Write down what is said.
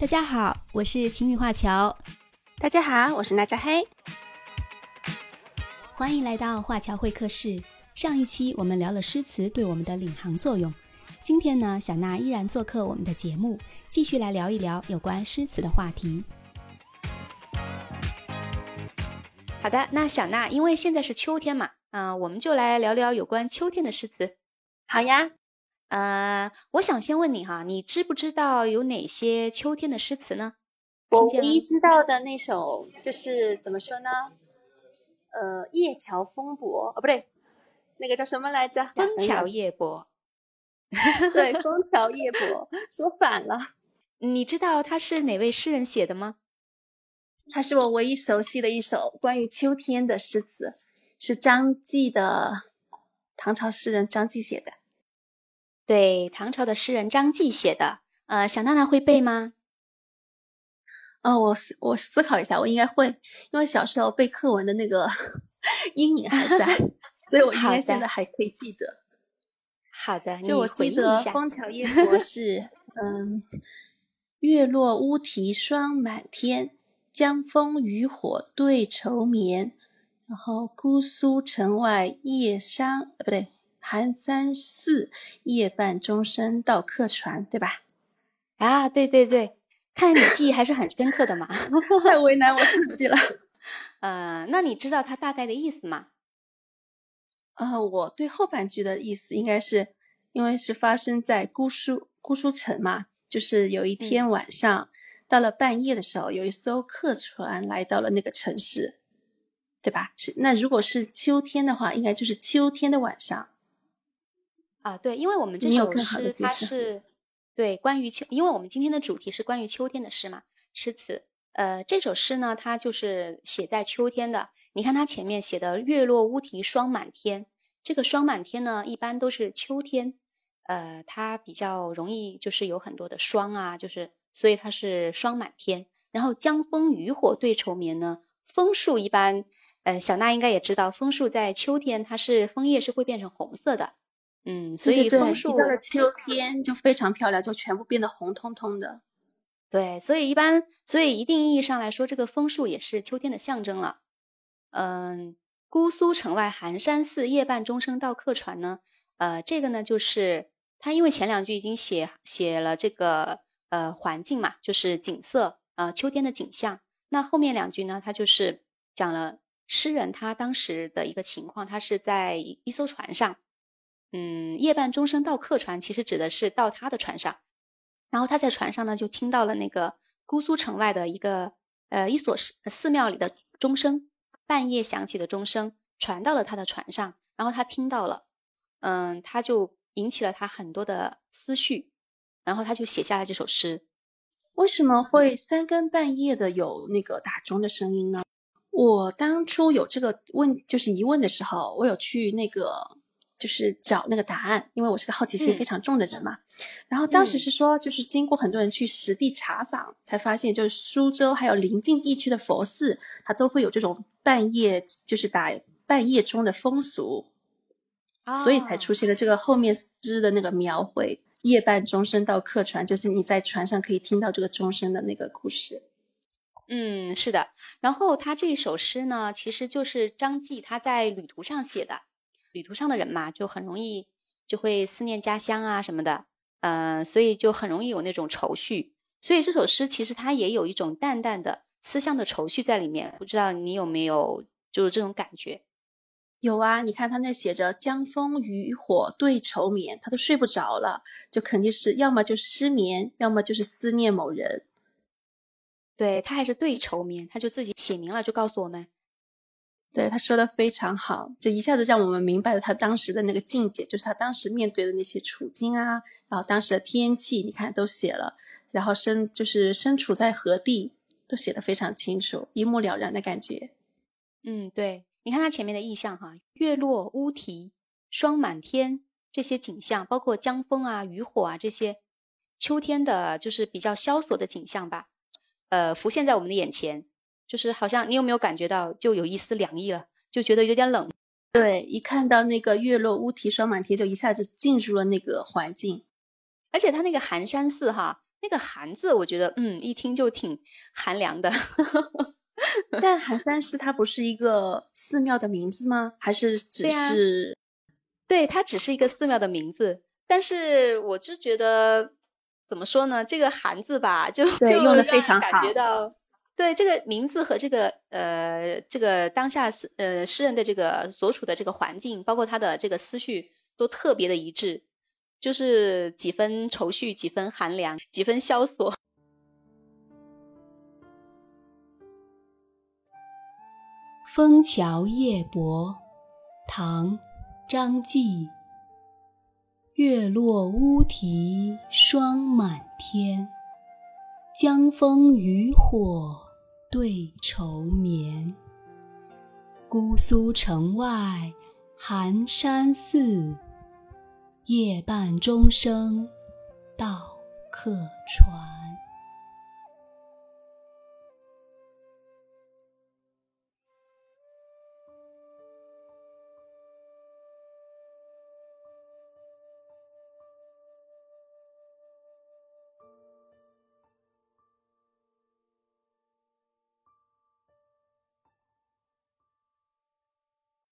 大家好，我是晴雨画桥。大家好，我是娜扎黑。欢迎来到画桥会客室。上一期我们聊了诗词对我们的领航作用，今天呢，小娜依然做客我们的节目，继续来聊一聊有关诗词的话题。好的，那小娜，因为现在是秋天嘛，嗯，我们就来聊聊有关秋天的诗词。好呀。呃，我想先问你哈，你知不知道有哪些秋天的诗词呢？我唯一知道的那首就是怎么说呢？呃，夜桥风波哦，不对，那个叫什么来着？枫桥夜泊。对，枫桥夜泊，说反了。你知道他是哪位诗人写的吗？他是我唯一熟悉的一首关于秋天的诗词，是张继的，唐朝诗人张继写的。对，唐朝的诗人张继写的，呃，小娜娜会背吗？呃，我思我思考一下，我应该会，因为小时候背课文的那个 阴影还在，所以我应该现在还可以记得。好的，就我记得《枫桥夜泊》是，嗯，月落乌啼霜满天，江枫渔火对愁眠，然后姑苏城外夜山，呃，不对。寒山寺，夜半钟声到客船，对吧？啊，对对对，看来你记忆还是很深刻的嘛。太为难我自己了。呃，那你知道它大概的意思吗？呃，我对后半句的意思应该是，因为是发生在姑苏姑苏城嘛，就是有一天晚上到了半夜的时候，有一艘客船来到了那个城市，对吧？是那如果是秋天的话，应该就是秋天的晚上。啊，对，因为我们这首诗它是对关于秋，因为我们今天的主题是关于秋天的诗嘛，诗词。呃，这首诗呢，它就是写在秋天的。你看它前面写的“月落乌啼霜满天”，这个“霜满天”呢，一般都是秋天，呃，它比较容易就是有很多的霜啊，就是所以它是霜满天。然后“江枫渔火对愁眠”呢，枫树一般，呃，小娜应该也知道，枫树在秋天它是枫叶是会变成红色的。嗯，所以枫树到了秋天就非常漂亮，就全部变得红彤彤的。对，所以一般，所以一定意义上来说，这个枫树也是秋天的象征了。嗯，姑苏城外寒山寺，夜半钟声到客船呢。呃，这个呢，就是他因为前两句已经写写了这个呃环境嘛，就是景色，呃秋天的景象。那后面两句呢，他就是讲了诗人他当时的一个情况，他是在一艘船上。嗯，夜半钟声到客船，其实指的是到他的船上。然后他在船上呢，就听到了那个姑苏城外的一个呃一所寺寺庙里的钟声，半夜响起的钟声传到了他的船上。然后他听到了，嗯，他就引起了他很多的思绪，然后他就写下了这首诗。为什么会三更半夜的有那个打钟的声音呢？我当初有这个问就是疑问的时候，我有去那个。就是找那个答案，因为我是个好奇心非常重的人嘛。然后当时是说，就是经过很多人去实地查访，才发现，就是苏州还有邻近地区的佛寺，它都会有这种半夜就是打半夜钟的风俗，所以才出现了这个后面诗的那个描绘“夜半钟声到客船”，就是你在船上可以听到这个钟声的那个故事。嗯，是的。然后他这首诗呢，其实就是张继他在旅途上写的。旅途上的人嘛，就很容易就会思念家乡啊什么的，嗯，所以就很容易有那种愁绪。所以这首诗其实它也有一种淡淡的思乡的愁绪在里面。不知道你有没有就是这种感觉？有啊，你看他那写着“江枫渔火对愁眠”，他都睡不着了，就肯定是要么就失眠，要么就是思念某人。对他还是对愁眠，他就自己写明了，就告诉我们。对他说的非常好，就一下子让我们明白了他当时的那个境界，就是他当时面对的那些处境啊，然后当时的天气，你看都写了，然后身就是身处在何地，都写的非常清楚，一目了然的感觉。嗯，对，你看他前面的意象哈，月落乌啼，霜满天，这些景象，包括江枫啊、渔火啊这些，秋天的就是比较萧索的景象吧，呃，浮现在我们的眼前。就是好像你有没有感觉到就有一丝凉意了，就觉得有点冷。对，一看到那个月落乌啼霜满天，就一下子进入了那个环境。而且它那个寒山寺哈，那个“寒”字，我觉得，嗯，一听就挺寒凉的。但寒山寺它不是一个寺庙的名字吗？还是只是？对，它只是一个寺庙的名字。但是我就觉得，怎么说呢？这个“寒”字吧，就就用的非常好。感觉到，对这个名字和这个呃，这个当下呃诗人的这个所处的这个环境，包括他的这个思绪，都特别的一致。就是几分愁绪，几分寒凉，几分萧索。《枫桥夜泊》唐·张继。月落乌啼霜满天，江枫渔火对愁眠。姑苏城外寒山寺。夜半钟声到客船。